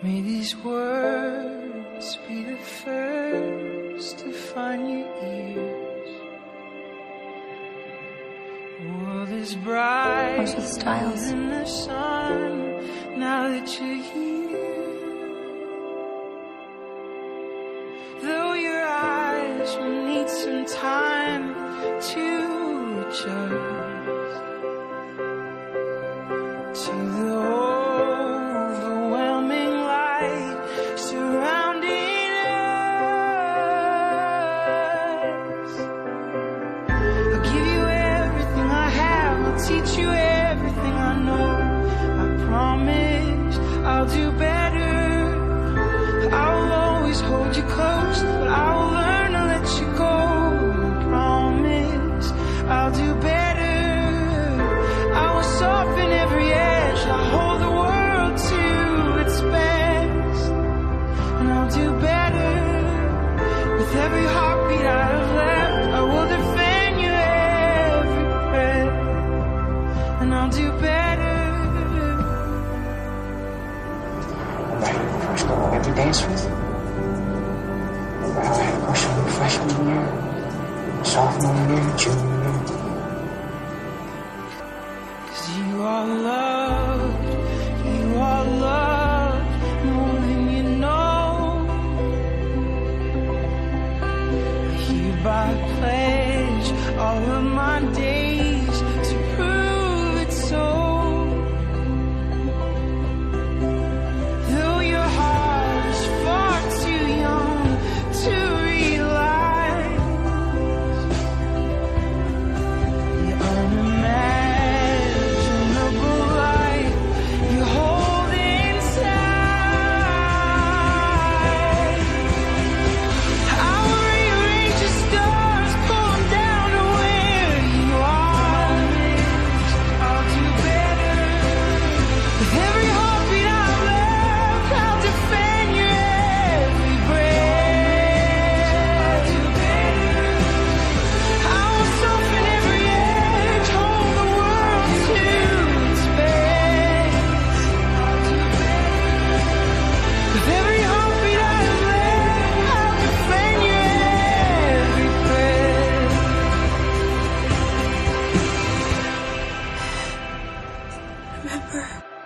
May these words be the first to find your ears. World is bright Where's the Stiles? in the sun now that you're here. Though your eyes will need some time to adjust to the teach you everything I know. I promise I'll do better. I'll always hold you close, but I'll learn to let you go. I promise I'll do better. I will soften every edge. I'll hold the world to its best, and I'll do better. With every heartbeat I could dance with. Remember I had a crush on you freshman year, sophomore year, junior year? Cause you are loved, you are loved more than you know. You by pledge all of my days. Remember.